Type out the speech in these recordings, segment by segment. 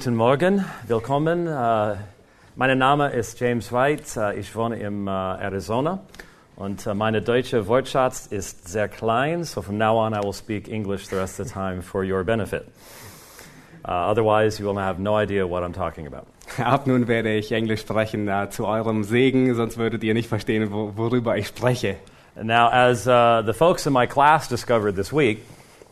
Guten Morgen, willkommen. Uh, mein Name ist James White. Uh, ich wohne in uh, Arizona und meine deutsche Wortschatz ist sehr klein, so from now on I will speak English the rest of the time for your benefit. otherwise, you will have no idea what I'm talking about. Ab nun werde ich Englisch sprechen zu eurem Segen, sonst würdet ihr nicht verstehen, wo, worüber ich spreche. Now, as the folks in my class discovered this week.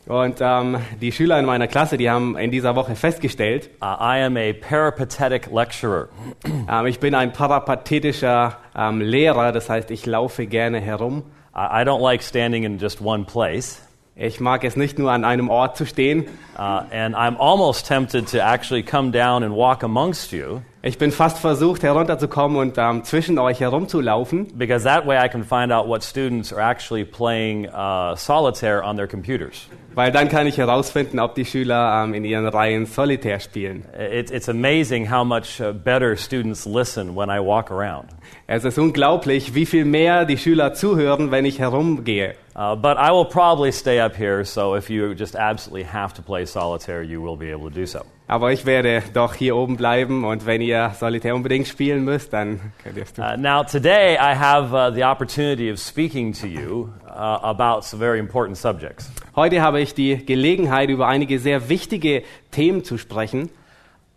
Und ähm, die Schüler in meiner Klasse, die haben in dieser Woche festgestellt, uh, I am a peripatetic lecturer. ähm, ich bin ein parapathetischer ähm, Lehrer, das heißt, ich laufe gerne herum. I, I don't like standing in just one place. Ich mag es nicht nur an einem Ort zu stehen. Uh, and I'm almost tempted to actually come down and walk amongst you. Ich bin fast versucht herunterzukommen und ähm, zwischen euch herumzulaufen. Because that way I can find out what students are actually playing uh, solitaire on their computers. Weil dann kann ich herausfinden, ob die Schüler ähm, in ihren Reihen Solitär spielen. It, it's amazing how much uh, better students listen when I walk around. Es ist unglaublich, wie viel mehr die Schüler zuhören, wenn ich herumgehe. Uh, but I will probably stay up here, so if you just absolutely have to play solitaire, you will be able to do so. Aber ich werde doch hier oben bleiben und wenn ihr Solitär unbedingt spielen müsst, dann könnt ihr es tun. Uh, now today I have uh, the opportunity of speaking to you uh, about some very important subjects. Heute habe ich die Gelegenheit, über einige sehr wichtige Themen zu sprechen.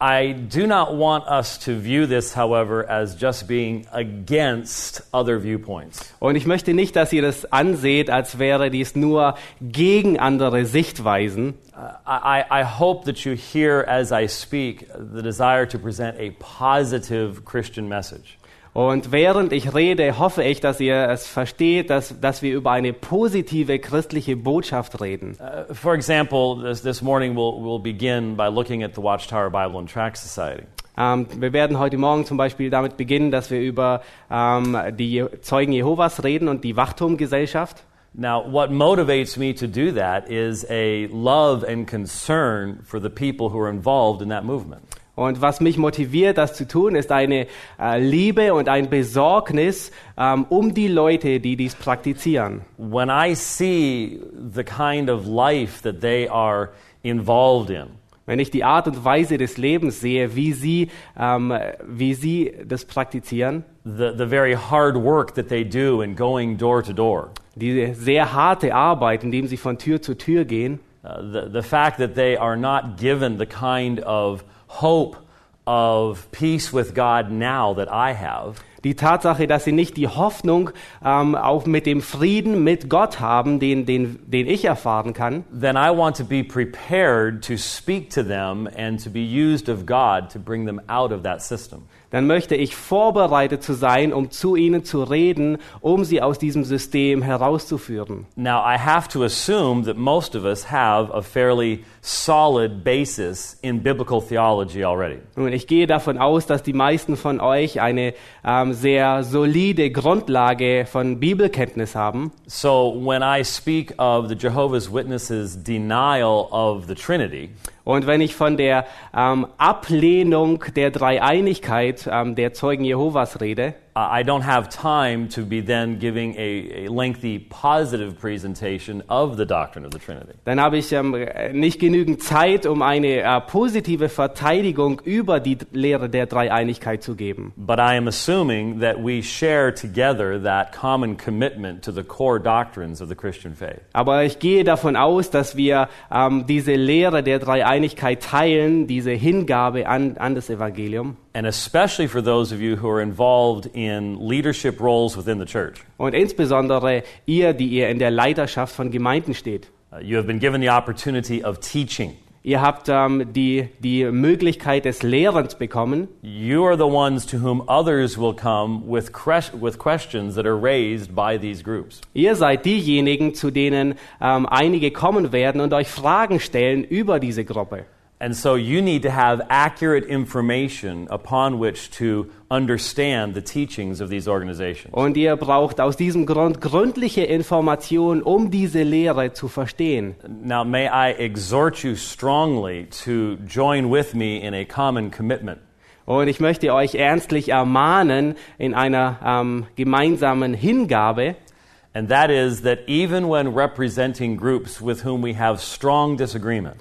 I do not want us to view this, however, as just being against other viewpoints. Und ich möchte nicht, dass ihr das anseht, als wäre dies nur gegen andere Sichtweisen. Uh, I, I hope that you hear as I speak the desire to present a positive Christian message. Und während ich rede, hoffe ich, dass ihr es versteht, dass, dass wir über eine positive christliche Botschaft reden. Uh, for example, this, this morning we'll, we'll begin by looking at the Watchtower Bible and Tract Society. Ähm, wir werden heute Morgen zum Beispiel damit beginnen, dass wir über ähm, die Zeugen Jehovas reden und die Wachturmgesellschaft. Now, what motivates me to do that is a love and concern for the people who are involved in that movement. Und was mich motiviert, das zu tun, ist eine äh, Liebe und ein Besorgnis ähm, um die Leute, die dies praktizieren. When I see the kind of life that they are involved in, Wenn ich die Art und Weise des Lebens sehe, wie sie, ähm, wie sie das praktizieren, the, the very hard work that they do in going door to door, die sehr harte Arbeit, indem sie von Tür zu Tür gehen, uh, the, the fact that they are not given the kind of hope of peace with God now that I have, die Tatsache, dass sie nicht die Hoffnung ähm, auch mit dem Frieden mit Gott haben, den, den, den ich erfahren kann, then I want to be prepared to speak to them and to be used of God to bring them out of that system. dann möchte ich vorbereitet zu sein, um zu ihnen zu reden, um sie aus diesem System herauszuführen. Now, I have to assume that most of us have a fairly solid basis in biblical theology already. Und ich gehe davon aus, dass die meisten von euch eine ähm, sehr solide Grundlage von Bibelkenntnis haben. So, when I speak of the Jehovah's Witnesses' denial of the Trinity, Und wenn ich von der ähm, Ablehnung der Dreieinigkeit ähm, der Zeugen Jehovas rede, I don't have time to be then giving a, a lengthy positive presentation of the doctrine of the Trinity. dann habe ich ähm, nicht genügend Zeit, um eine äh, positive Verteidigung über die Lehre der Dreieinigkeit zu geben. But I am assuming that we share together that common commitment to the core doctrines of the Christian faith. Aber ich gehe davon aus, dass wir ähm, diese Lehre der Dreieinigkeit teilen, diese Hingabe an, an das Evangelium. And especially for those of you who are involved in leadership roles within the church. Und insbesondere ihr, die ihr in der Leiterschaft von Gemeinden steht. Uh, you have been given the opportunity of teaching. Ihr habt ähm, die, die Möglichkeit des Lehrens bekommen. You are the ones to whom others will come with, with questions that are raised by these groups. Ihr seid diejenigen, zu denen ähm, einige kommen werden und euch Fragen stellen über diese Gruppe. And so you need to have accurate information upon which to understand the teachings of these organizations. Und ihr braucht aus diesem Grund gründliche Informationen, um diese Lehre zu verstehen. Now, may I exhort you strongly to join with me in a common commitment. Und ich möchte euch ernstlich ermahnen in einer ähm, gemeinsamen Hingabe, And that is that even when representing groups with whom we have strong disagreement,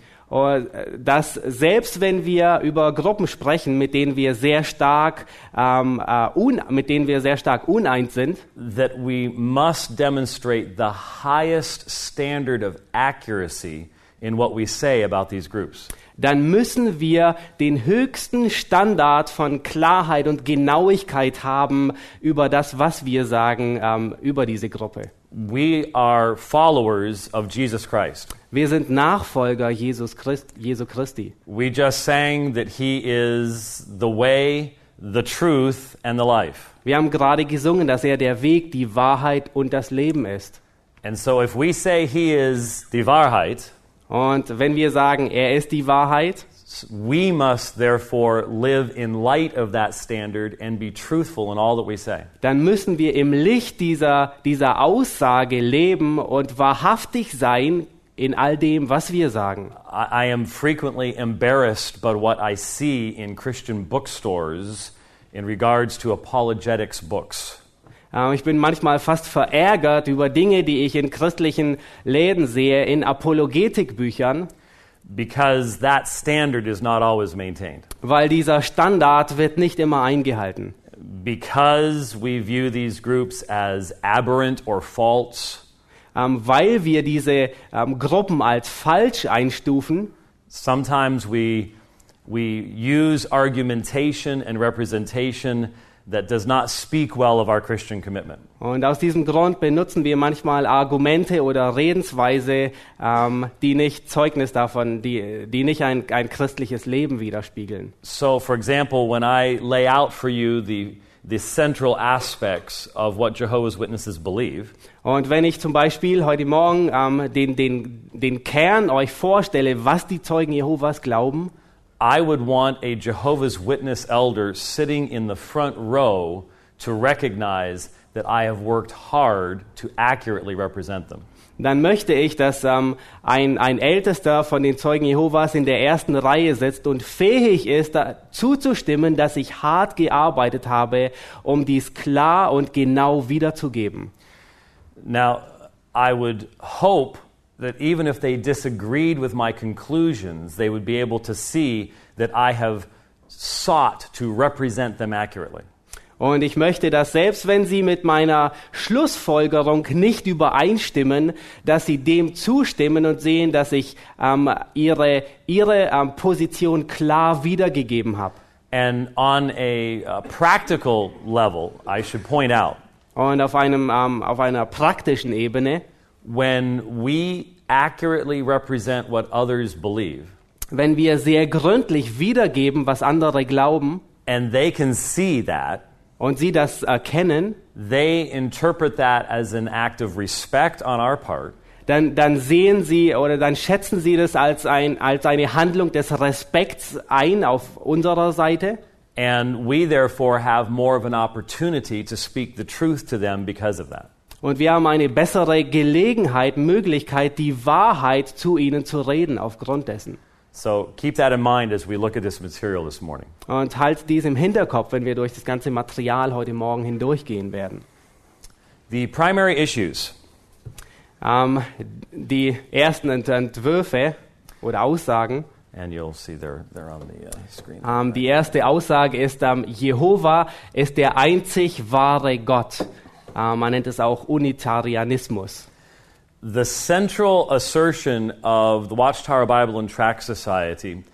dass selbst wenn wir über Gruppen sprechen, mit denen wir sehr stark, ähm, äh, un, mit denen wir sehr stark uneins sind, that we must demonstrate the highest standard of accuracy in what we say about these groups. dann müssen wir den höchsten Standard von Klarheit und Genauigkeit haben über das, was wir sagen ähm, über diese Gruppe. We are followers of Jesus Christ. Wir sind Nachfolger Jesus Christ, Jesu Christi. We just sang that He is the way, the truth, and the life. Wir haben gerade gesungen, dass er der Weg, die Wahrheit und das Leben ist. And so if we say He is die Wahrheit, Und wenn wir sagen, er ist die Wahrheit, we must therefore live in light of that standard and be truthful in all that we say. dann müssen wir im Licht dieser, dieser Aussage leben und wahrhaftig sein in all dem, was wir sagen. I, am frequently embarrassed by what I see in Christian bookstores in regards to apologetics books. Ähm, Ich bin manchmal fast verärgert über Dinge, die ich in christlichen Läden sehe, in Apologetikbüchern, because that standard is not always maintained. weil dieser Standard wird nicht immer eingehalten. Because we view these groups as aberrant or false, Ähm, Weil wir diese ähm, Gruppen als falsch einstufen, sometimes we, we use argumentation and representation that does not speak well of our Christian commitment. Und aus diesem Grund benutzen wir manchmal Argumente oder Redensweise, ähm, die nicht Zeugnis davon, die, die nicht ein, ein christliches Leben widerspiegeln. So, for example, when I lay out for you the, the central aspects of what Jehovah's Witnesses believe, Und wenn ich zum Beispiel heute Morgen ähm, den, den, den Kern euch vorstelle, was die Zeugen Jehovas glauben, I would want a Jehovah's Witness elder sitting in the front row to recognize that I have worked hard to accurately represent them. Dann möchte ich, dass ähm, ein, ein Ältester von den Zeugen Jehovas in der ersten Reihe sitzt und fähig ist, zuzustimmen, dass ich hart gearbeitet habe, um dies klar und genau wiederzugeben. Now, I would hope that even if they disagreed with my conclusions, they would be able to see that I have sought to represent them accurately. Und ich möchte, dass selbst wenn sie mit meiner Schlussfolgerung nicht übereinstimmen, dass sie dem zustimmen und sehen, dass ich ähm, ihre, ihre ähm, Position klar wiedergegeben habe. And on a uh, practical level, I should point out Und auf, einem, ähm, auf einer praktischen Ebene, when we accurately represent what others believe, wenn wir sehr gründlich wiedergeben, was andere glauben, and they can see that, und sie das erkennen, they interpret that as an act of respect on our part, dann, dann sehen sie oder dann schätzen sie das als, ein, als eine Handlung des Respekts ein auf unserer Seite. and we therefore have more of an opportunity to speak the truth to them because of that. Und wir haben eine bessere Gelegenheit, Möglichkeit, die Wahrheit zu ihnen zu reden aufgrund dessen. So keep that in mind as we look at this material this morning. Und halt dies im Hinterkopf, wenn wir durch das ganze Material heute Morgen hindurchgehen werden. The primary issues Ähm, die ersten Ent- Entwürfe oder Aussagen. and you'll see they're, they're on the uh, screen. Ähm, die erste Aussage ist, ähm, Jehova ist der einzig wahre Gott. Ähm, man nennt es auch Unitarianismus. The central assertion of the Watchtower Bible and Tract Society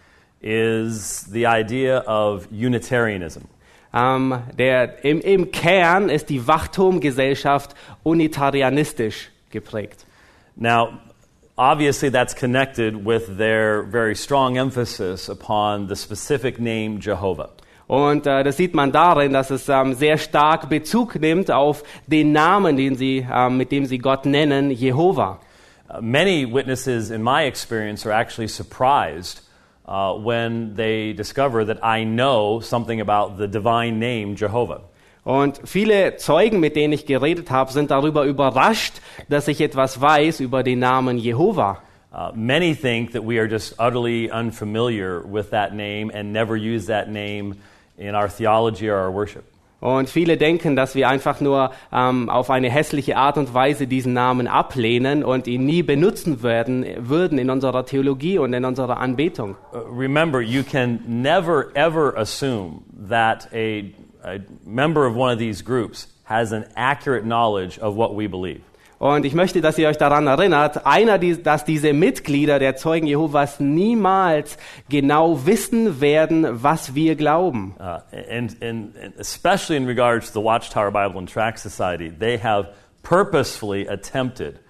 is the idea of Unitarianism. Ähm, der, im, Im Kern ist die Wachturmgesellschaft unitarianistisch geprägt. Now, obviously, that's connected with their very strong emphasis upon the specific name Jehovah. Und äh, das sieht man darin, dass es ähm, sehr stark Bezug nimmt auf den Namen, den sie, ähm, mit dem sie Gott nennen, Jehova. Uh, many witnesses, in my experience, are actually surprised uh, when they discover that I know something about the divine name Jehovah. Und viele Zeugen, mit denen ich geredet habe, sind darüber überrascht, dass ich etwas weiß über den Namen Jehova. Uh, many think that we are just utterly unfamiliar with that name and never use that name in our theology or our worship. Und viele denken, dass wir einfach nur ähm, auf eine hässliche Art und Weise diesen Namen ablehnen und ihn nie benutzen werden, würden in unserer Theologie und in unserer Anbetung. Uh, remember, you can never ever assume that a, a member of one of these groups has an accurate knowledge of what we believe. Und ich möchte, dass ihr euch daran erinnert, einer, die, dass diese Mitglieder der Zeugen Jehovas niemals genau wissen werden, was wir glauben. Uh, and, and, especially in regards to the Watchtower Bible and Tract Society, they have purposefully attempted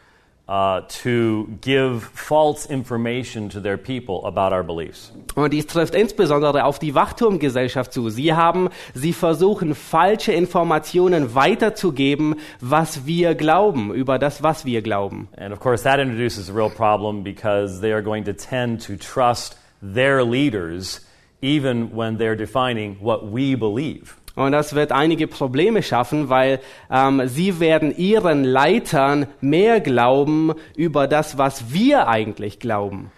uh, to give false information to their people about our beliefs. Und dies trifft insbesondere auf die Wachturmgesellschaft zu. Sie haben, sie versuchen falsche Informationen weiterzugeben, was wir glauben, über das, was wir glauben. And of course, that introduces a real problem because they are going to tend to trust their leaders even when they're defining what we believe. Und das wird einige Probleme schaffen, weil ähm, sie werden ihren Leitern mehr glauben über das, was wir eigentlich glauben.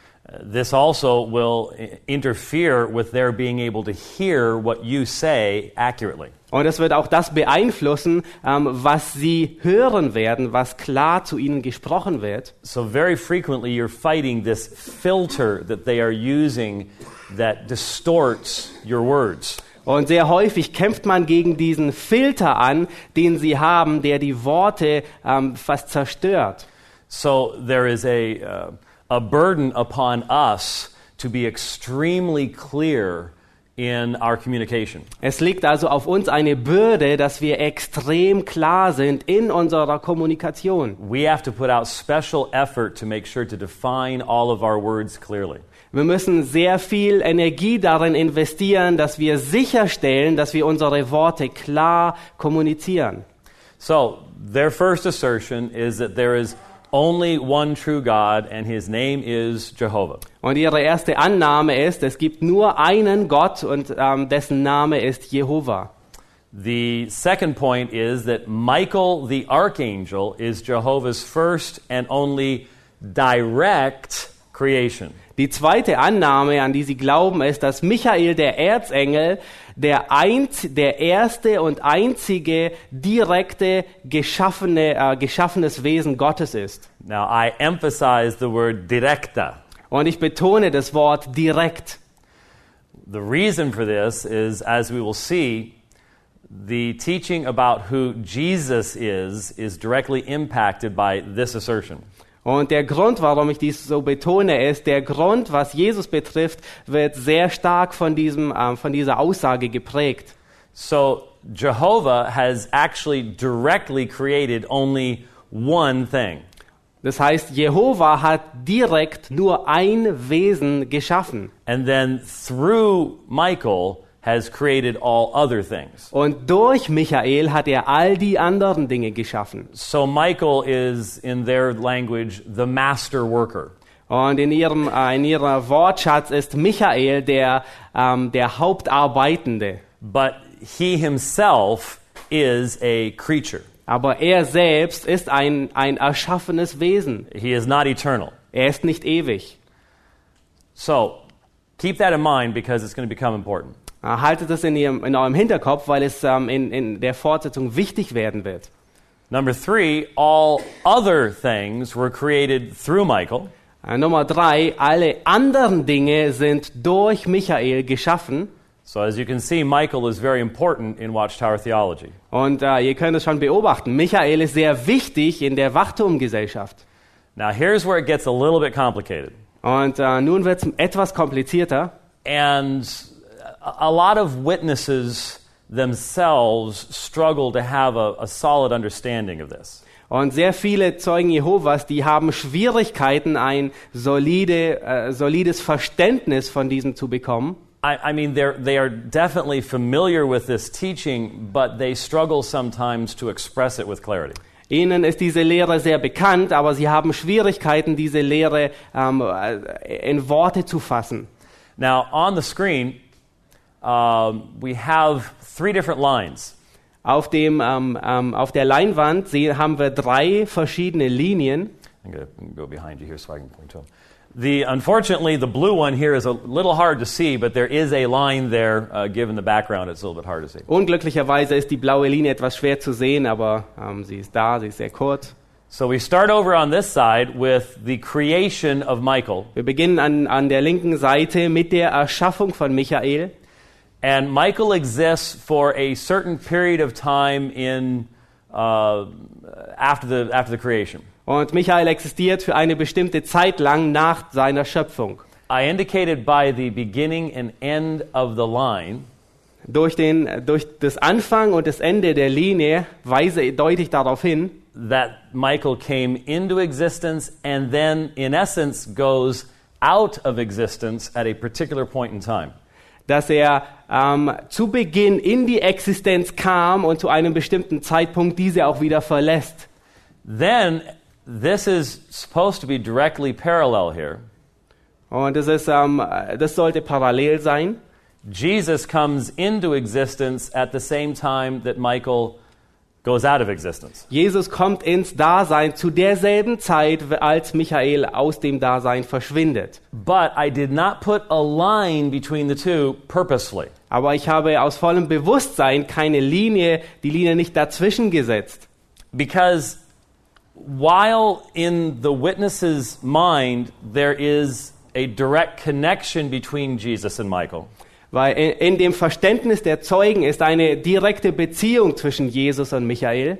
This also will interfere with their being able to hear what you say accurately. Und es wird auch das beeinflussen, ähm, was sie hören werden, was klar zu ihnen gesprochen wird. So, very frequently, you're fighting this filter that they are using that distorts your words. Und sehr häufig kämpft man gegen diesen Filter an, den sie haben, der die Worte ähm, fast zerstört. So, there is a, uh, a burden upon us to be extremely clear in our communication. Es liegt also auf uns eine Bürde, dass wir extrem klar sind in unserer Kommunikation. We have to put out special effort to make sure to define all of our words clearly. Wir müssen sehr viel Energie darin investieren, dass wir sicherstellen, dass wir unsere Worte klar kommunizieren. So, their first assertion is that there is only one true God, and his name is Jehovah. Und ihre erste Annahme ist, es gibt nur einen Gott und ähm, dessen Name ist Jehova. The second point is that Michael the archangel is Jehovah's first and only direct creation. Die zweite Annahme, an die sie glauben, ist, dass Michael, der Erzengel, der, einz, der erste und einzige direkte geschaffene, äh, geschaffenes Wesen Gottes ist. Now, I emphasize the word directa. Und ich betone das Wort direkt. The reason for this is, as we will see, the teaching about who Jesus is is directly impacted by this assertion. Und der Grund, warum ich dies so betone, ist, der Grund, was Jesus betrifft, wird sehr stark von, diesem, ähm, von dieser Aussage geprägt. So, Jehovah has actually directly created only one thing. Das heißt, Jehova hat direkt nur ein Wesen geschaffen. And then through Michael has created all other things. Und durch Michael hat er all die anderen Dinge geschaffen. So Michael is, in their language, the master worker. Und in ihrem, äh, in ihrer Wortschatz ist Michael der, ähm, der Hauptarbeitende. But he himself is a creature. Aber er selbst ist ein, ein erschaffenes Wesen. He is not eternal. Er ist nicht ewig. So, Keep that in mind because it's going to become important. Äh, Haltet das in, ihrem, in eurem Hinterkopf, weil es ähm, in, in der Fortsetzung wichtig werden wird. Number three, all other things were created through Michael. Äh, Nummer drei, alle anderen Dinge sind durch Michael geschaffen. So as you can see, Michael is very important in Watchtower theology. Und äh, ihr könnt es schon beobachten, Michael ist sehr wichtig in der Wachturmgesellschaft. Now here's where it gets a little bit complicated. Und äh, nun wird es etwas komplizierter. And a lot of witnesses themselves struggle to have a, a solid understanding of this. Und sehr viele Zeugen Jehovas, die haben Schwierigkeiten, ein solide, äh, solides Verständnis von diesem zu bekommen. I, I mean, they are definitely familiar with this teaching, but they struggle sometimes to express it with clarity. Ihnen ist diese Lehre sehr bekannt, aber sie haben Schwierigkeiten, diese Lehre ähm, äh, in Worte zu fassen. Now, on the screen, um, we have three different lines. Auf, dem, ähm, ähm, auf der Leinwand sehen, haben wir drei verschiedene Linien. I'm going to go behind you here so I can point to them. The, unfortunately, the blue one here is a little hard to see, but there is a line there. Uh, given the background, it's a little bit hard to see. Unglücklicherweise ist die blaue Linie etwas schwer zu sehen, aber ähm, sie ist da, sie ist sehr kurz. So we start over on this side with the creation of Michael. Wir beginnen an, an der linken Seite mit der Erschaffung von Michael. And Michael exists for a certain period of time in, uh, after, the, after the creation. Und Michael existiert für eine bestimmte Zeit lang nach seiner Schöpfung. I indicated by the beginning and end of the line Durch, den, durch das Anfang und das Ende der Linie weise deutlich darauf hin, that Michael came into existence and then, in essence, goes out of existence at a particular point in time. Dass er ähm, zu Beginn in die Existenz kam und zu einem bestimmten Zeitpunkt diese auch wieder verlässt. Then, this is supposed to be directly parallel here. Und das, ist, ähm, das sollte parallel sein. Jesus comes into existence at the same time that Michael goes out of existence. Jesus kommt ins Dasein zu derselben Zeit, als Michael aus dem Dasein verschwindet. But I did not put a line between the two purposely. Aber ich habe aus vollem Bewusstsein keine Linie, die Linie nicht dazwischen gesetzt. Because while in the witness's mind there is a direct connection between Jesus and Michael, Weil in, dem Verständnis der Zeugen ist eine direkte Beziehung zwischen Jesus und Michael.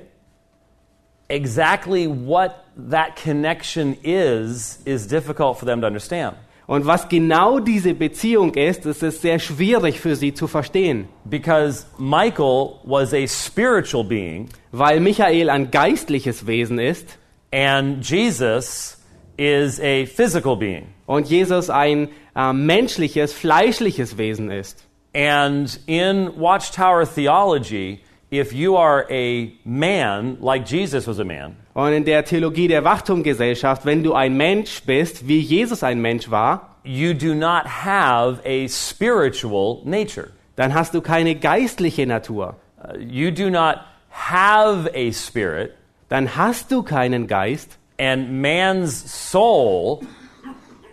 exactly what that connection is is difficult for them to understand. Und was genau diese Beziehung ist, das ist sehr schwierig für sie zu verstehen. Because Michael was a spiritual being Weil Michael ein geistliches Wesen ist and Jesus is a physical being. und Jesus ein äh, menschliches, fleischliches Wesen ist. And in Watchtower theology, if you are a man, like Jesus was a man, Und in der Theologie der Wachtumgesellschaft, wenn du ein Mensch bist, wie Jesus ein Mensch war, you do not have a spiritual nature. dann hast du keine geistliche Natur. Uh, you do not have a spirit, Dann hast du keinen Geist. and man's soul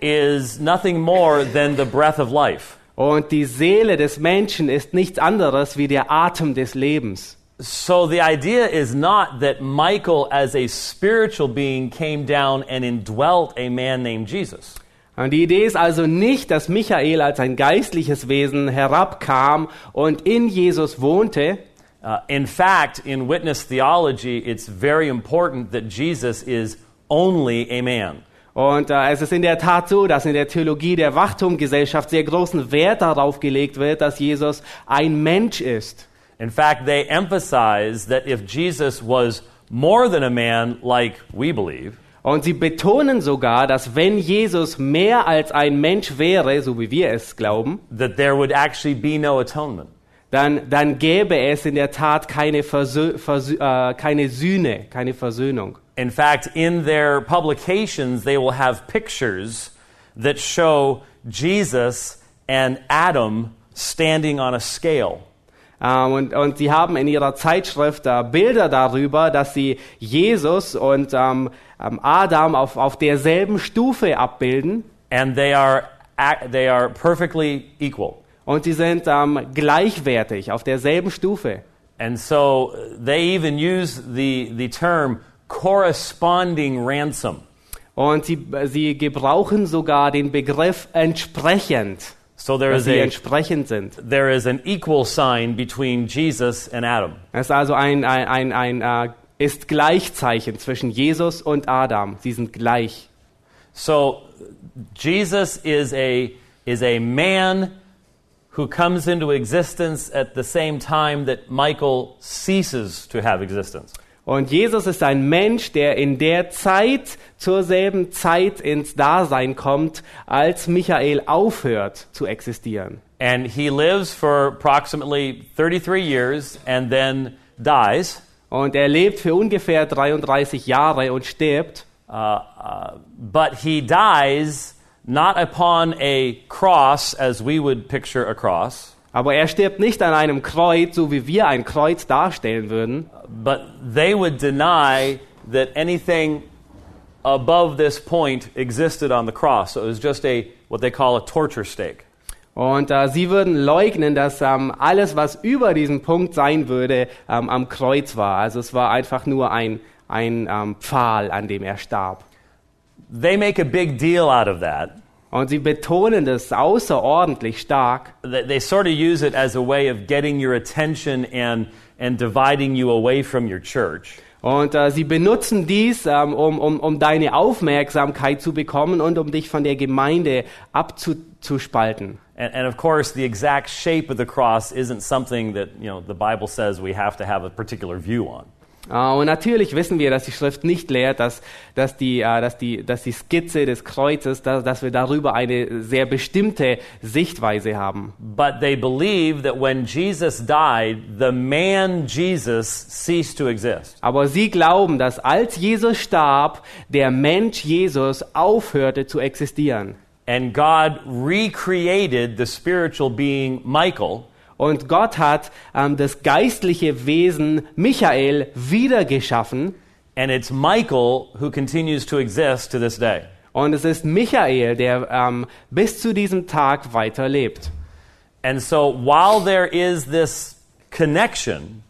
is nothing more than the breath of life. Und die Seele des Menschen ist nichts anderes wie der Atem des Lebens. So the idea is not that Michael, as a spiritual being, came down and indwelt a man named Jesus. Und die Idee ist also nicht, dass Michael als ein geistliches Wesen herabkam und in Jesus wohnte. Uh, in fact, in witness theology, it's very important that Jesus is only a man. Und äh, es ist in der Tat so, dass in der Theologie der Wachtumgesellschaft sehr großen Wert darauf gelegt wird, dass Jesus ein Mensch ist. In fact, they emphasize that if Jesus was more than a man, like we believe, Und sie betonen sogar, dass wenn Jesus mehr als ein Mensch wäre, so wie wir es glauben, that there would actually be no atonement. dann, dann gäbe es in der Tat keine, Versö Versö äh, keine Sühne, keine Versöhnung. In fact, in their publications, they will have pictures that show Jesus and Adam standing on a scale. Ähm, und, und sie haben in ihrer Zeitschrift äh, Bilder darüber, dass sie Jesus und ähm, ähm, Adam auf, auf derselben Stufe abbilden. And they are they are perfectly equal. Und sie sind ähm, gleichwertig auf derselben Stufe. And so uh, they even use the, the term corresponding ransom. Und sie, sie gebrauchen sogar den Begriff entsprechend, So there dass is, sie a, entsprechend sind. there is an equal sign between Jesus and Adam. Es ist also ein, ein, ein, ein äh, ist Gleichzeichen zwischen Jesus und Adam. Sie sind gleich. So Jesus is a, is a man who comes into existence at the same time that Michael ceases to have existence. Und Jesus ist ein Mensch, der in der Zeit zur selben Zeit ins Dasein kommt, als Michael aufhört zu existieren. And he lives for approximately 33 years and then dies. Und er lebt für ungefähr 33 Jahre und stirbt. Uh, uh, but he dies not upon a cross as we would picture a cross, Aber er stirbt nicht an einem Kreuz, so wie wir ein Kreuz darstellen würden, but they would deny that anything above this point existed on the cross. So it was just a what they call a torture stake. Und äh, sie würden leugnen, dass ähm, alles, was über diesem Punkt sein würde, ähm, am Kreuz war. Also es war einfach nur ein, ein ähm, Pfahl, an dem er starb. They make a big deal out of that. Und sie betonen das außerordentlich stark. They they sort of use it as a way of getting your attention and, and dividing you away from your church. Und äh, sie benutzen dies, ähm, um, um, um deine Aufmerksamkeit zu bekommen und um dich von der Gemeinde abzuspalten. And, and of course, the exact shape of the cross isn't something that you know the Bible says we have to have a particular view on. Äh, und natürlich wissen wir, dass die Schrift nicht lehrt, dass, dass, die, äh, dass, die, dass die Skizze des Kreuzes, dass, dass wir darüber eine sehr bestimmte Sichtweise haben. But they believe that when Jesus died, the man Jesus ceased to exist. Aber sie glauben, dass als Jesus starb, der Mensch Jesus aufhörte zu existieren. And God recreated the spiritual being Michael Und Gott hat ähm, das geistliche Wesen Michael wiedergeschaffen. And it's Michael who continues to exist to this day. Und es ist Michael, der ähm, bis zu diesem Tag weiterlebt. And so while there is this connection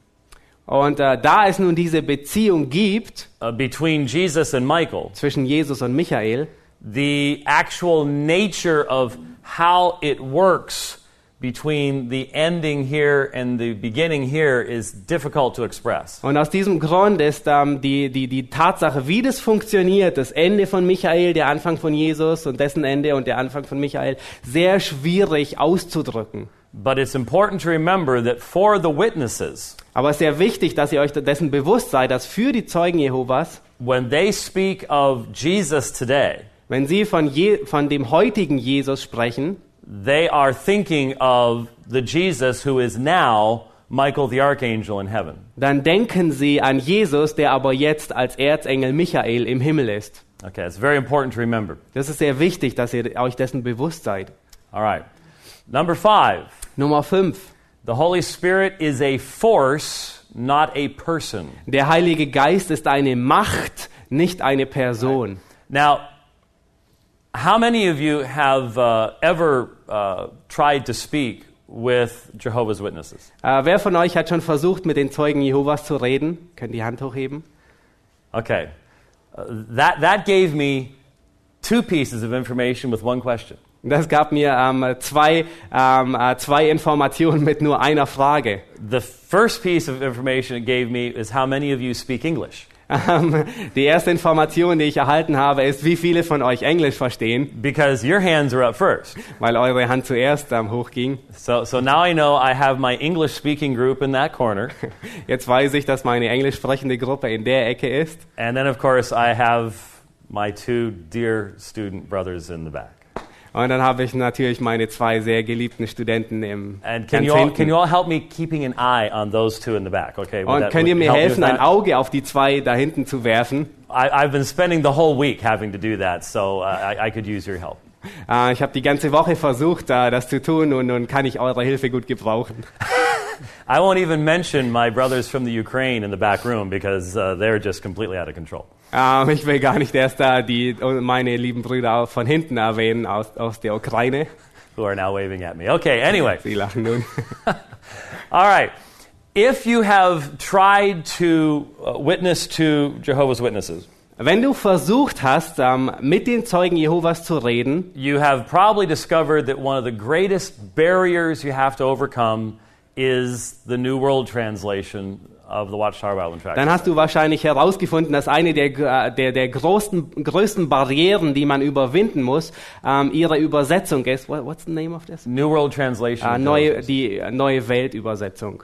Und äh, da es nun diese Beziehung gibt uh, between Jesus and Michael, zwischen Jesus und Michael, the actual nature of how it works between the ending here and the beginning here is difficult to express. und aus diesem Grund ist ähm, die, die, die Tatsache, wie das funktioniert, das Ende von Michael, der Anfang von Jesus und dessen Ende und der Anfang von Michael, sehr schwierig auszudrücken. But it's important to remember that for the witnesses, Aber es ist sehr wichtig, dass ihr euch dessen bewusst seid, dass für die Zeugen Jehovas, when they speak of Jesus today, wenn sie von, Je von dem heutigen Jesus sprechen, they are thinking of the Jesus who is now Michael the archangel in heaven. dann denken sie an Jesus, der aber jetzt als Erzengel Michael im Himmel ist. Okay, it's very important to remember. Das ist sehr wichtig, dass ihr euch dessen bewusst seid. All right. Number five, Nummer 5. the Holy Spirit is a force, not a person. Der Heilige Geist ist eine Macht, nicht eine Person. Now, how many of you have uh, ever uh, tried to speak with Jehovah's Witnesses? Äh, wer von euch hat schon versucht, mit den Zeugen Jehovas zu reden? Könnt die Hand hochheben? Okay. Uh, that, that gave me two pieces of information with one question. Das gab mir ähm, zwei, ähm, äh, zwei Informationen mit nur einer Frage. The first piece of information it gave me is how many of you speak English? Ähm, die erste Information, die ich erhalten habe, ist, wie viele von euch Englisch verstehen, Because your hands are up first. weil eure Hand zuerst ähm, hochging. So, so now I know I have my English speaking group in that corner. Jetzt weiß ich, dass meine englisch sprechende Gruppe in der Ecke ist. And then, of course, I have my two dear student brothers in the back. Und dann habe ich natürlich meine zwei sehr geliebten Studenten im And can you, all, can you all help me keeping an eye on those two in the back? Okay. would Und könnt ihr mir helfen, ein? Auge auf die zwei da hinten zu werfen? I, I've been spending the whole week having to do that, so uh, I, I could use your help. Äh, ich habe die ganze Woche versucht, äh, das zu tun und nun kann ich eure Hilfe gut gebrauchen. I won't even mention my brothers from the Ukraine in the back room because uh, they're just completely out of control. Ähm, ich will gar nicht erst da die, meine lieben Brüder von hinten erwähnen aus, aus der Ukraine. Who are now waving at me. Okay, anyway. Sie lachen nun. All right. If you have tried to uh, witness to Jehovah's Witnesses, Wenn du versucht hast, ähm, mit den Zeugen Jehovas zu reden, you have probably discovered that one of the greatest barriers you have to overcome is the New World Translation of the Watchtower Bible and Tract. dann hast du wahrscheinlich herausgefunden, dass eine der, äh, der, der größten, größten Barrieren, die man überwinden muss, ähm, ihre Übersetzung ist. What, what's the name of this? New World Translation. Äh, of neue, die äh, neue Weltübersetzung.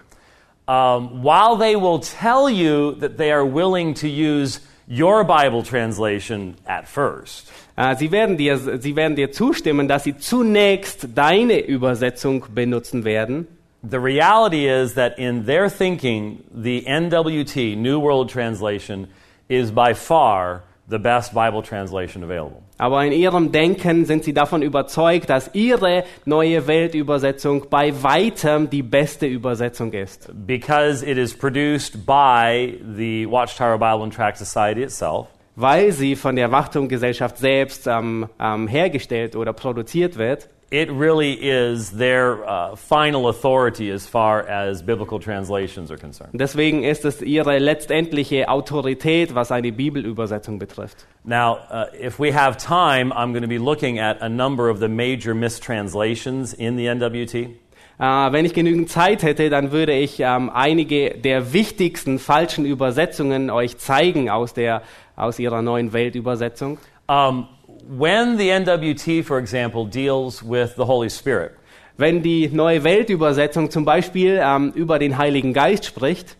um, while they will tell you that they are willing to use your Bible translation at first, Äh, sie, werden dir, sie werden dir zustimmen, dass sie zunächst deine Übersetzung benutzen werden. The reality is that in their thinking, the NWT, New World Translation, is by far the best Bible translation available. Aber in ihrem Denken sind sie davon überzeugt, dass ihre neue Weltübersetzung bei weitem die beste Übersetzung ist. Because it is produced by the Watchtower Bible and Tract Society itself, Weil sie von der Wachtumgesellschaft selbst ähm, ähm, hergestellt oder produziert wird. It really is their uh, final authority as far as biblical translations are concerned. Deswegen ist es ihre letztendliche Autorität, was eine Bibelübersetzung betrifft. Now, uh, if we have time, I'm going to be looking at a number of the major mistranslations in the NWT. Äh, wenn ich genügend Zeit hätte, dann würde ich ähm, einige der wichtigsten falschen Übersetzungen euch zeigen aus, der, aus ihrer neuen Weltübersetzung. Um, when the NWT, for example, deals with the Holy Spirit, Wenn die neue Weltübersetzung zum Beispiel ähm, über den Heiligen Geist spricht,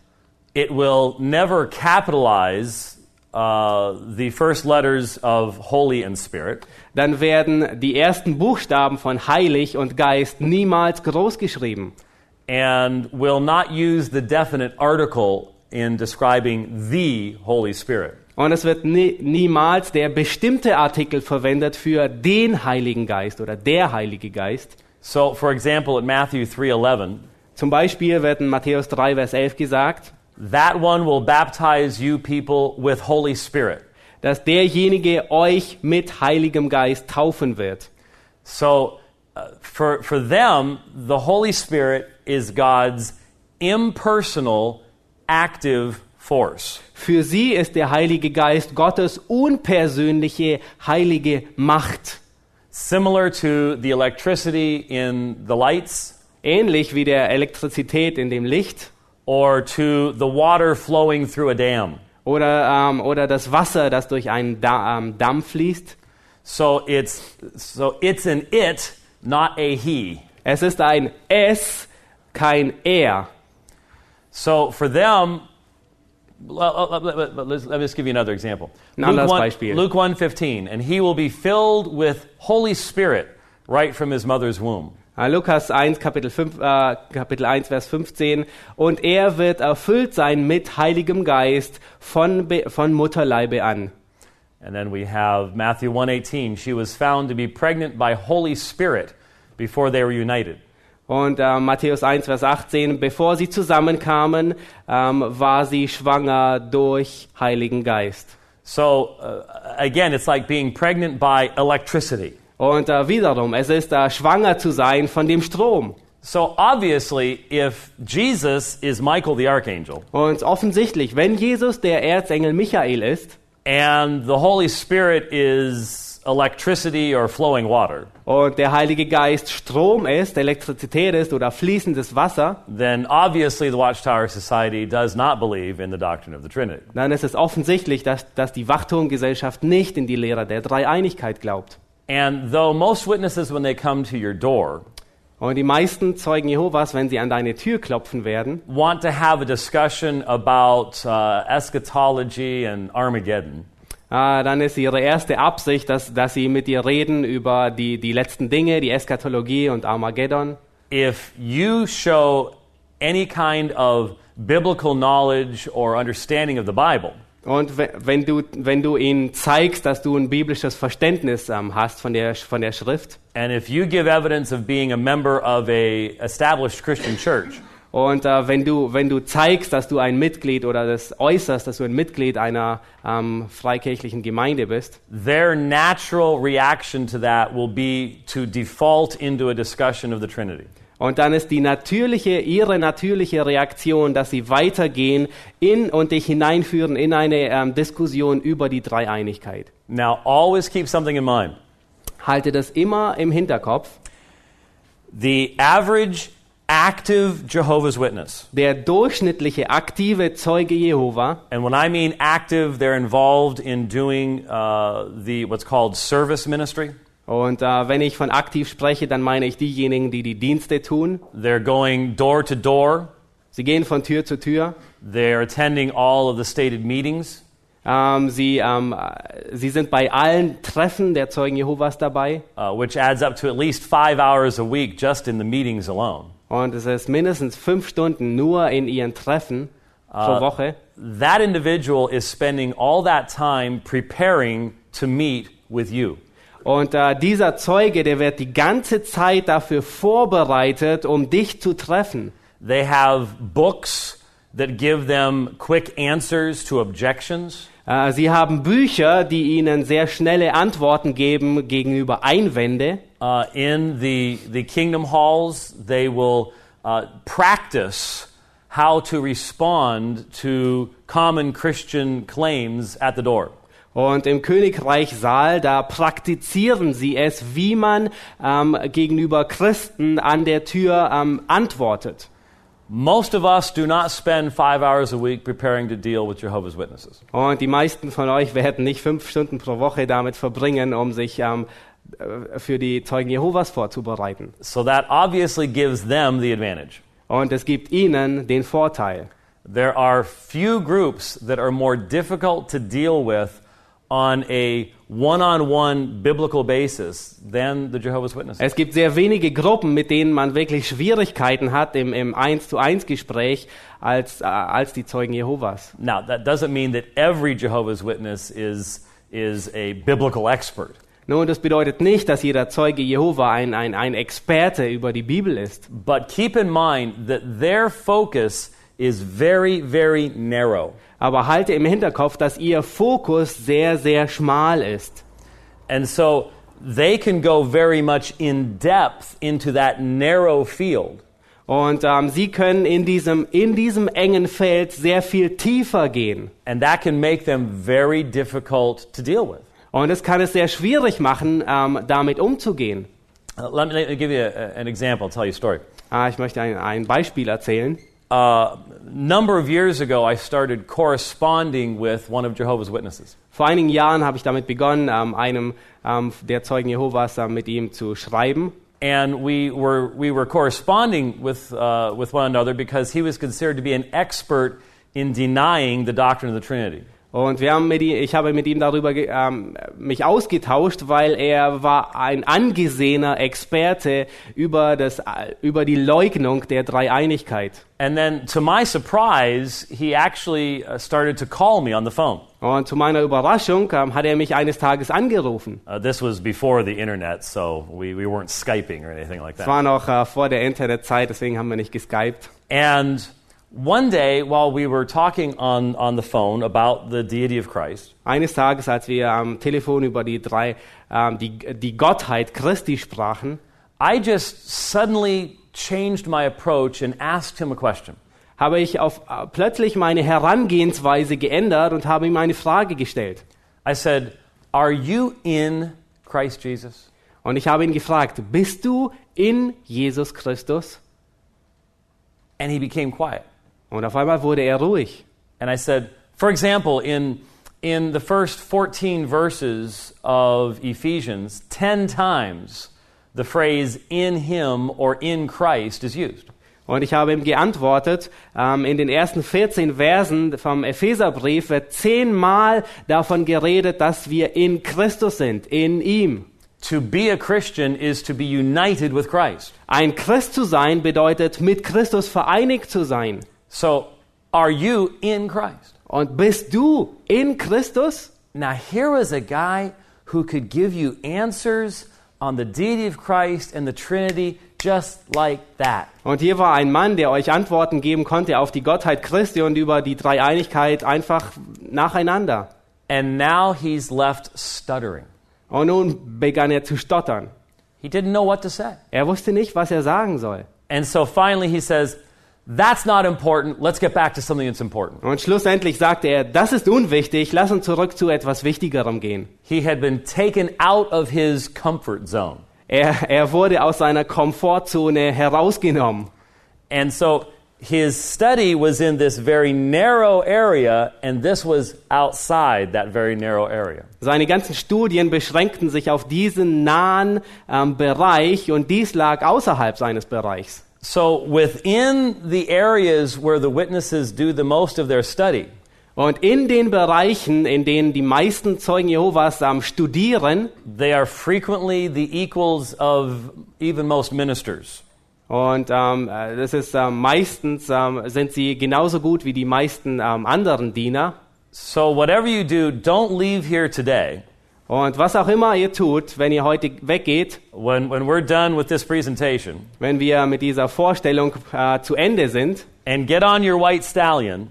it will never capitalize uh, the first letters of holy and spirit. dann werden die ersten Buchstaben von Heilig und Geist niemals groß geschrieben. and will not use the definite article in describing the Holy Spirit. Und es wird nie, niemals der bestimmte Artikel verwendet für den Heiligen Geist oder der Heilige Geist. So, for example, at Matthew 3:11, Zum Beispiel wird in Matthäus 3, Vers 11 gesagt, that one will baptize you people with Holy Spirit. dass derjenige euch mit Heiligem Geist taufen wird. So, uh, for for them, the Holy Spirit is God's impersonal, active force. Für sie ist der Heilige Geist Gottes unpersönliche, heilige Macht. Similar to the electricity in the lights Ähnlich wie der Elektrizität in dem Licht or to the water flowing through a dam. oder, ähm, oder das Wasser, das durch einen da ähm, Damm fließt. So it's so it's an it, not a he. Es ist ein Es, kein Er. So for them, let, let, uh, uh, let, let, let's- me just give you another example. Ein Luke anderes 1, Beispiel. Luke 1:15, and he will be filled with Holy Spirit right from his mother's womb. Äh, Lukas 1, Kapitel, 5, äh, Kapitel 1, Vers 15. Und er wird erfüllt sein mit Heiligem Geist von, Be von Mutterleibe an. And then we have Matthew 1:18, she was found to be pregnant by Holy Spirit before they were united. Und äh, Matthäus 1, Vers 18, bevor sie zusammenkamen, ähm, war sie schwanger durch Heiligen Geist. So uh, again, it's like being pregnant by electricity. Und äh, wiederum, es ist äh, schwanger zu sein von dem Strom. So obviously, if Jesus is Michael the archangel Und offensichtlich, wenn Jesus der Erzengel Michael ist and the Holy Spirit is electricity or flowing water, und der Heilige Geist Strom ist, Elektrizität ist oder fließendes Wasser, then obviously the Watchtower Society does not believe in the doctrine of the Trinity. dann ist es offensichtlich, dass, dass die Wachturmgesellschaft nicht in die Lehre der Dreieinigkeit glaubt. And though most witnesses, when they come to your door, Und die meisten Zeugen Jehovas, wenn sie an deine Tür klopfen werden, want to have a discussion about uh, eschatology and Armageddon, dann ist ihre erste Absicht, dass, dass sie mit dir reden über die, die letzten Dinge, die Eschatologie und Armageddon. if you show any kind of biblical knowledge or understanding of the Bible, Und we- wenn du, wenn du ihnen zeigst, dass du ein biblisches Verständnis ähm, hast von der, von der Schrift and if you give evidence of being a member of a established Christian church, Und äh, wenn, du, wenn du zeigst, dass du ein Mitglied oder das äußerst, dass du ein Mitglied einer ähm, freikirchlichen Gemeinde bist, their natural reaction to that will be to default into a discussion of the Trinity. und dann ist die natürliche, ihre natürliche Reaktion, dass sie weitergehen in und dich hineinführen in eine ähm, Diskussion über die Dreieinigkeit. Now, always keep something in mind. Halte das immer im Hinterkopf. The average active Jehovah's Witness, Der durchschnittliche aktive Zeuge Jehova, and when I mean active, they're involved in doing uh, the what's called service ministry. und äh, wenn ich von aktiv spreche, dann meine ich diejenigen, die die Dienste tun. They're going door to door. Sie gehen von Tür zu Tür. They're attending all of the stated meetings. Ähm, sie, äh, sie sind bei allen Treffen der Zeugen Jehovas dabei. uh, which adds up to at least five hours a week just in the meetings alone. Und es ist mindestens fünf Stunden nur in ihren Treffen pro Woche. That individual is spending all that time preparing to meet with you. Und äh, dieser Zeuge, der wird die ganze Zeit dafür vorbereitet, um dich zu treffen. They have books that give them quick answers to objections. Äh, sie haben Bücher, die ihnen sehr schnelle Antworten geben gegenüber Einwände. Uh, in the, the kingdom halls, they will uh, practice how to respond to common Christian claims at the door. Und im Königreich Saal, da praktizieren sie es, wie man ähm, gegenüber Christen an der Tür ähm, antwortet. Most of us do not spend five hours a week preparing to deal with Jehovah's Witnesses. Und die meisten von euch werden nicht fünf Stunden pro Woche damit verbringen, um sich ähm, äh, für die Zeugen Jehovas vorzubereiten. So that obviously gives them the advantage. Und es gibt ihnen den Vorteil. There are few groups that are more difficult to deal with on a one on one biblical basis than the Jehovah's Witnesses. Es gibt sehr wenige Gruppen, mit denen man wirklich Schwierigkeiten hat im, im 1 zu 1 Gespräch als, äh, als die Zeugen Jehovas. Now, that doesn't mean that every Jehovah's Witness is, is a biblical expert. Nun, das bedeutet nicht, dass jeder Zeuge Jehova ein, ein, ein Experte über die Bibel ist. But keep in mind that their focus is very, very narrow. Aber halte im Hinterkopf, dass ihr Fokus sehr, sehr schmal ist. And so they can go very much in depth into that narrow field. Und ähm, sie können in diesem, in diesem engen Feld sehr viel tiefer gehen. And that can make them very difficult to deal with. Und es kann es sehr schwierig machen, ähm, damit umzugehen. Uh, let, me, let me give you a, an example, I'll tell you a story. Ah, ich möchte ein, ein Beispiel erzählen. A number of years ago, I started corresponding with one of Jehovah's Witnesses. Vor einigen Jahren habe ich damit begonnen, ähm, einem ähm, der Zeugen Jehovas äh, mit ihm zu schreiben. And we were, we were corresponding with, uh, with one another because he was considered to be an expert in denying the doctrine of the Trinity. Und wir haben mit ihm, ich habe mit ihm darüber ähm, mich ausgetauscht, weil er war ein angesehener Experte über, das, über die Leugnung der Dreieinigkeit. And then, to my surprise, he actually uh, started to call me on the phone. Und zu meiner Überraschung ähm, hat er mich eines Tages angerufen. Uh, this was before the internet, so we, we weren't Skyping or anything like Es that. war noch äh, vor der Internetzeit, deswegen haben wir nicht geskypt. And one day, while we were talking on, on the phone about the deity of Christ, Eines Tages, als wir am Telefon über die drei, ähm, die, die Gottheit Christi sprachen, I just suddenly changed my approach and asked him a question. habe ich auf, äh, plötzlich meine Herangehensweise geändert und habe ihm eine Frage gestellt. I said, Are you in Christ Jesus? Und ich habe ihn gefragt, bist du in Jesus Christus? And he became quiet. Und auf einmal wurde er ruhig. And I said, For example, in, in the first 14 verses of Ephesians, 10 times the phrase in him or in Christ is used. Und ich habe ihm geantwortet, ähm, in den ersten 14 Versen vom Epheserbrief wird zehnmal davon geredet, dass wir in Christus sind, in ihm. To be a Christian is to be united with Christ. Ein Christ zu sein bedeutet, mit Christus vereinigt zu sein. So, are you in Christ? Und bist du in Christus? Now, here was a guy who could give you answers on the deity of Christ and the Trinity just like that. Und hier war ein Mann, der euch Antworten geben konnte auf die Gottheit Christi und über die Dreieinigkeit einfach nacheinander. And now he's left stuttering. Und nun begann er zu stottern. He didn't know what to say. Er wusste nicht, was er sagen soll. And so finally he says, That's not important. Let's get back to something that's important. Und schlussendlich sagte er, das ist unwichtig, lass uns zurück zu etwas Wichtigerem gehen. He had been taken out of his comfort zone. Er, er wurde aus seiner Komfortzone herausgenommen. And so his study was in this very narrow area, and this was outside that very narrow area. Seine ganzen Studien beschränkten sich auf diesen nahen ähm, Bereich und dies lag außerhalb seines Bereichs. So within the areas where the witnesses do the most of their study, Und in den Bereichen, in denen die meisten Zeugen Jehovas am studieren, they are frequently the equals of even most ministers. und ähm, äh, das ist ähm, meistens ähm, sind sie genauso gut wie die meisten ähm, anderen Diener. So whatever you do, don't leave here today. Und was auch immer ihr tut, wenn ihr heute weggeht, When, when we're done with this presentation, wenn wir mit dieser Vorstellung äh, zu Ende sind and get on your white stallion,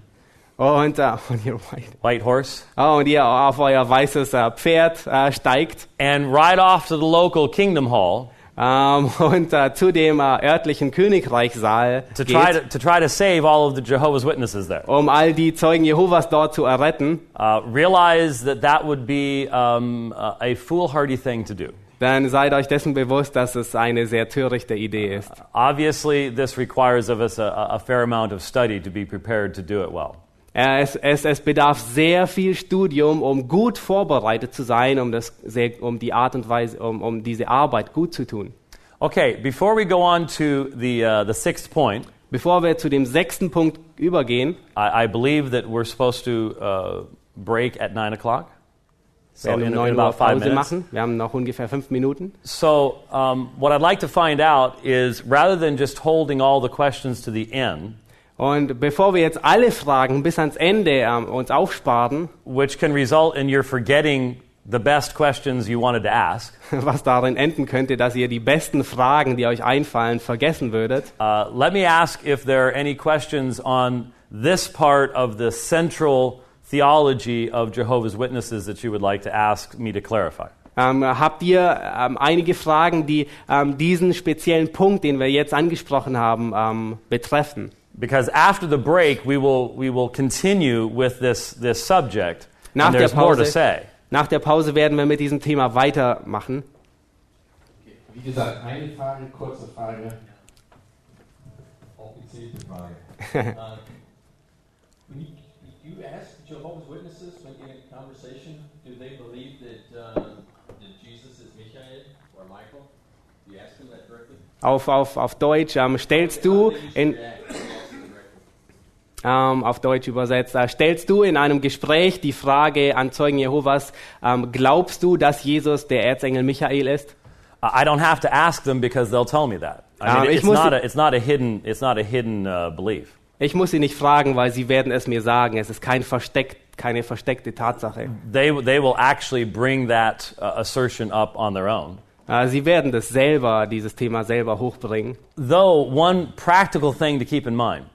und, äh, und, ihr, white horse, oh, und ihr auf euer weißes äh, Pferd äh, steigt and ride off to the local kingdom hall ähm, und äh, zu dem äh, örtlichen Königreichssaal to try to, geht, to try to save all of the Jehovah's Witnesses there. um all die Zeugen Jehovas dort zu erretten, Uh, realize that that would be um, uh, a foolhardy thing to do. dann seid euch dessen bewusst, dass es eine sehr törichte Idee ist. Obviously, this requires of us a, a fair amount of study to be prepared to do it well. Äh, Es, es, es bedarf sehr viel Studium, um gut vorbereitet zu sein, um, das um die Art und Weise, um, um diese Arbeit gut zu tun. Okay, before we go on to the, uh, the sixth point, Bevor wir zu dem sechsten Punkt übergehen, I, I believe that we're supposed to uh, break at 9 o'clock. So in, in 9 Uhr about five Pause minutes. machen. Wir haben noch ungefähr fünf Minuten. So, um, what I'd like to find out is rather than just holding all the questions to the end, Und bevor wir jetzt alle Fragen bis ans Ende ähm, uns aufsparen, which can result in your forgetting the best questions you wanted to ask, was darin enden könnte, dass ihr die besten Fragen, die euch einfallen, vergessen würdet, uh, let me ask if there are any questions on this part of the central theology of Jehovah's Witnesses that you would like to ask me to clarify. ähm, habt ihr ähm, einige Fragen, die ähm, diesen speziellen Punkt, den wir jetzt angesprochen haben, ähm, betreffen. Because after the break, we will, we will continue with this, this subject, Nach and der, there's more to Pause, say. nach der Pause werden wir mit diesem Thema weitermachen. Wie gesagt, eine Frage, kurze Frage. Komplizierte Frage. uh, when you, you ask Jehovah's Witnesses when you're in a conversation, do they believe that, uh, that Jesus is Michael or Michael? Do you ask them that directly? Auf, auf, auf Deutsch ähm, stellst du in, react when you ask them directly? Ähm, auf Deutsch übersetzt, äh, stellst du in einem Gespräch die Frage an Zeugen Jehovas, ähm, glaubst du, dass Jesus der Erzengel Michael ist? Uh, I don't have to ask them because they'll tell me that. I Um, mean, ich it's muss- not a, it's not a hidden, it's not a hidden uh, belief. Ich muss sie nicht fragen, weil sie werden es mir sagen. Es ist kein versteckt, keine versteckte Tatsache. They, they will actually bring that uh, assertion up on their own. Äh, sie werden das selber, dieses Thema selber hochbringen. Though, one practical thing to keep in mind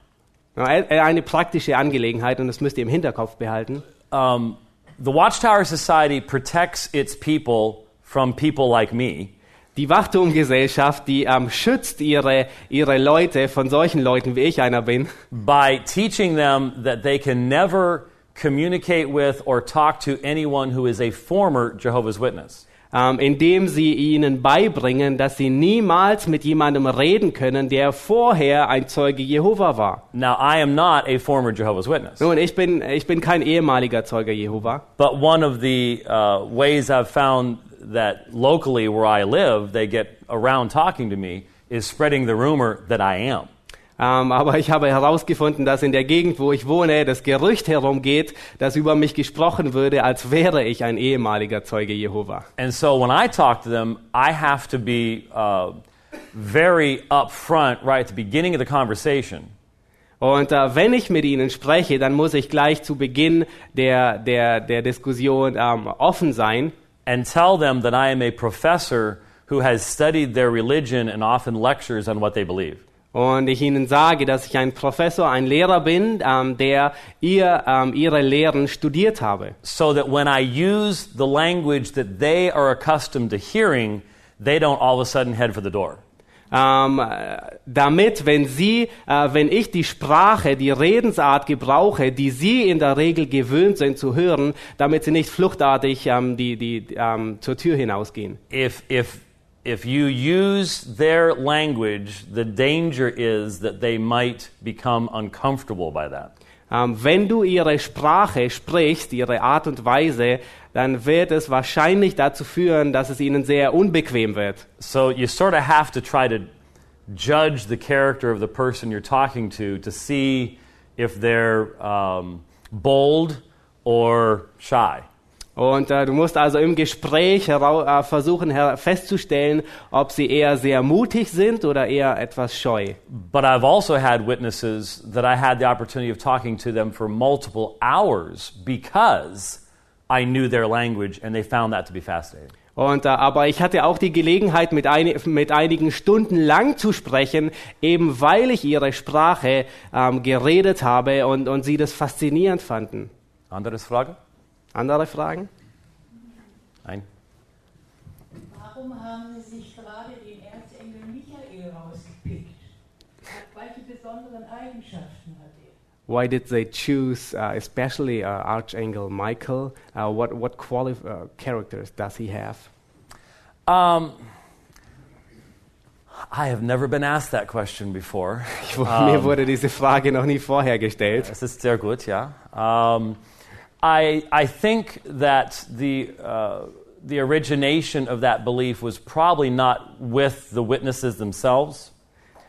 Eine praktische Angelegenheit, und das müsst ihr im Hinterkopf behalten. um, the Watchtower Society protects its people from people like me Die Wachturmgesellschaft, die ähm, schützt ihre, ihre Leute von solchen Leuten, wie ich einer bin, by teaching them that they can never communicate with or talk to anyone who is a former Jehovah's Witness. Ähm, indem sie ihnen beibringen, dass sie niemals mit jemandem reden können, der vorher ein Zeuge Jehova war. Now, I am not a former Jehovah's Witness, Nun, ich bin, ich bin kein ehemaliger Zeuge Jehova. but one of the uh, ways I've found that locally where I live, they get around talking to me is spreading the rumor that I am. Ähm, aber ich habe herausgefunden, dass in der Gegend, wo ich wohne, das Gerücht herumgeht, dass über mich gesprochen würde, als wäre ich ein ehemaliger Zeuge Jehova. And so when I talk to them, I have to be uh, very upfront right at the beginning of the conversation. Und äh, wenn ich mit ihnen spreche, dann muss ich gleich zu Beginn der, der, der Diskussion ähm, offen sein and tell them that I am a professor who has studied their religion and often lectures on what they believe. Und ich Ihnen sage, dass ich ein Professor, ein Lehrer bin, ähm, der ihr, ähm, ihre Lehren studiert habe. So that when I use the language that they are accustomed to hearing, they don't all of a sudden head for the door. Ähm, äh, damit, wenn Sie, äh, wenn ich die Sprache, die Redensart gebrauche, die Sie in der Regel gewöhnt sind zu hören, damit Sie nicht fluchtartig ähm, die, die, ähm, zur Tür hinausgehen. If, if, if you use their language, the danger is that they might become uncomfortable by that. Ähm, wenn du ihre Sprache sprichst, ihre Art und Weise, dann wird es wahrscheinlich dazu führen, dass es ihnen sehr unbequem wird. So you sort of have to try to judge the character of the person you're talking to to see if they're um, bold or shy. Und äh, du musst also im Gespräch äh, versuchen festzustellen, ob sie eher sehr mutig sind oder eher etwas scheu. But I've also had witnesses that I had the opportunity of talking to them for multiple hours because I knew their language and they found that to be fascinating. Und, äh, aber ich hatte auch die Gelegenheit, mit, ein, mit einigen Stunden lang zu sprechen, eben weil ich ihre Sprache ähm, geredet habe und, und sie das faszinierend fanden. Anderes Frage? Andere Fragen? Nein? Warum haben Sie sich gerade den Erzengel Michael rausgepickt? Welche besonderen Eigenschaften hat er? Why did they choose uh, especially uh, Archangel Michael? Uh, what what quali- uh, characters does he have? Um, I have never been asked that question before. Mir wurde diese Frage noch nie vorher gestellt. Das ist sehr gut, ja. Um, I, I think that the, uh, the origination of that belief was probably not with the witnesses themselves.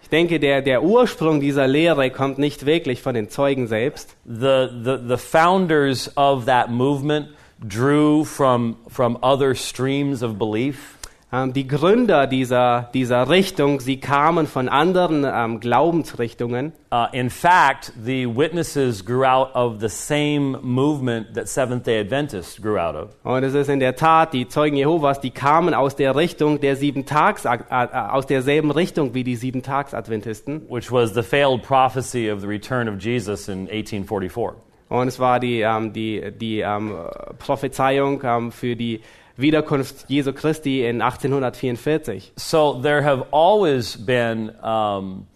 Ich denke, der, der Ursprung dieser Lehre kommt nicht wirklich von den Zeugen selbst. The, the, the founders of that movement drew from, from other streams of belief. Ähm, die Gründer dieser, dieser Richtung, sie kamen von anderen ähm, Glaubensrichtungen. Uh, in fact, the witnesses grew out of the same movement that Seventh day Adventists grew out of. Und es ist in der Tat, die Zeugen Jehovas, die kamen aus der Richtung der sieben Tags, äh, äh, aus derselben Richtung wie die sieben Tags-Adventisten. which was the failed prophecy of the return of Jesus in 1844. Und es war die, ähm, die, die ähm, Prophezeiung ähm, für die Wiederkunft Jesu Christi in 1844. So there have always been um,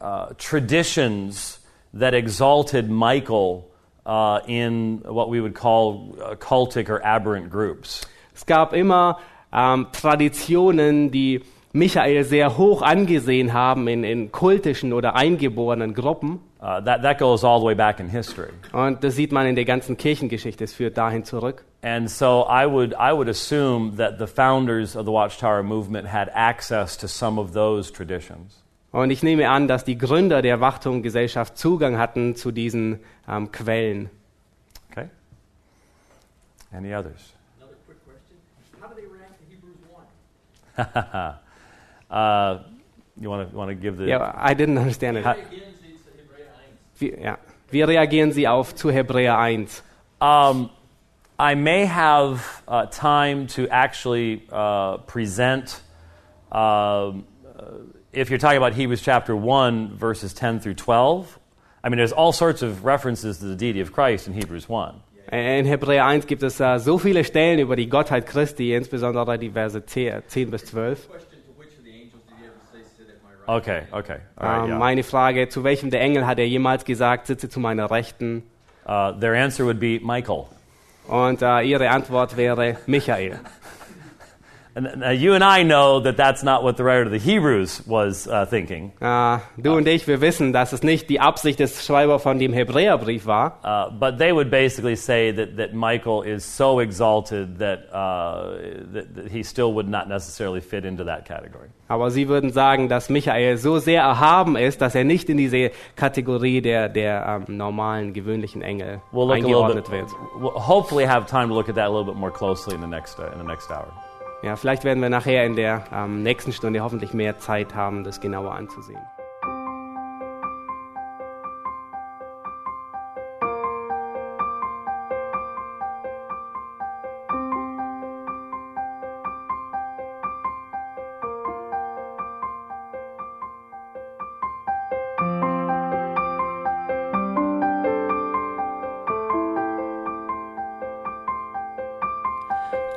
uh, traditions that exalted Michael uh, in what we would call uh, cultic or aberrant groups. Es gab immer ähm, Traditionen, die Michael sehr hoch angesehen haben in, in kultischen oder eingeborenen Gruppen. Uh, that, that goes all the way back in history. Und das sieht man in der ganzen Kirchengeschichte. Es führt dahin zurück. And so I would, I would assume that the founders of the Watchtower movement had access to some of those traditions. Und ich nehme an, dass die Gründer der Wachturmgesellschaft Zugang hatten zu diesen ähm, Quellen. Okay? Any others? Another quick question. How do they react to Hebrews 1? Uh, you want to want to give the Ja, I didn't understand it. Ha- Reagieren Sie zu Hebräer 1? Wie, ja. Wie reagieren Sie auf zu Hebräer 1? Um, I may have uh, time to actually uh, present. Um, uh, if you're talking about Hebrews chapter 1, verses 10 through 12, I mean, there's all sorts of references to the deity of Christ in Hebrews 1. In Hebräer 1 gibt es äh, so viele Stellen über die Gottheit Christi, insbesondere die Verse 10, 10 bis 12. Question to which of the angels did he ever say, sit at my right? Okay, okay. All right, Ähm, yeah. Meine Frage, zu welchem der Engel hat er jemals gesagt, sitze zu meiner Rechten? Uh, their answer would be Michael. Und äh, ihre Antwort wäre Michael. Now, you and I know that that's not what the writer of the Hebrews was uh, thinking. Äh, du und ich, wir wissen, dass es nicht die Absicht des Schreibers von dem Hebräerbrief war. Uh, but they would basically say that, that Michael is so exalted that, uh, that, that he still would not necessarily fit into that category. Aber sie würden sagen, dass Michael so sehr erhaben ist, dass er nicht in diese Kategorie der, der ähm, normalen, gewöhnlichen Engel We'll eingeordnet bit. wird. We'll hopefully have time to look at that a little bit more closely in the next uh, in the next hour. Ja, vielleicht werden wir nachher in der ähm, nächsten Stunde hoffentlich mehr Zeit haben, das genauer anzusehen.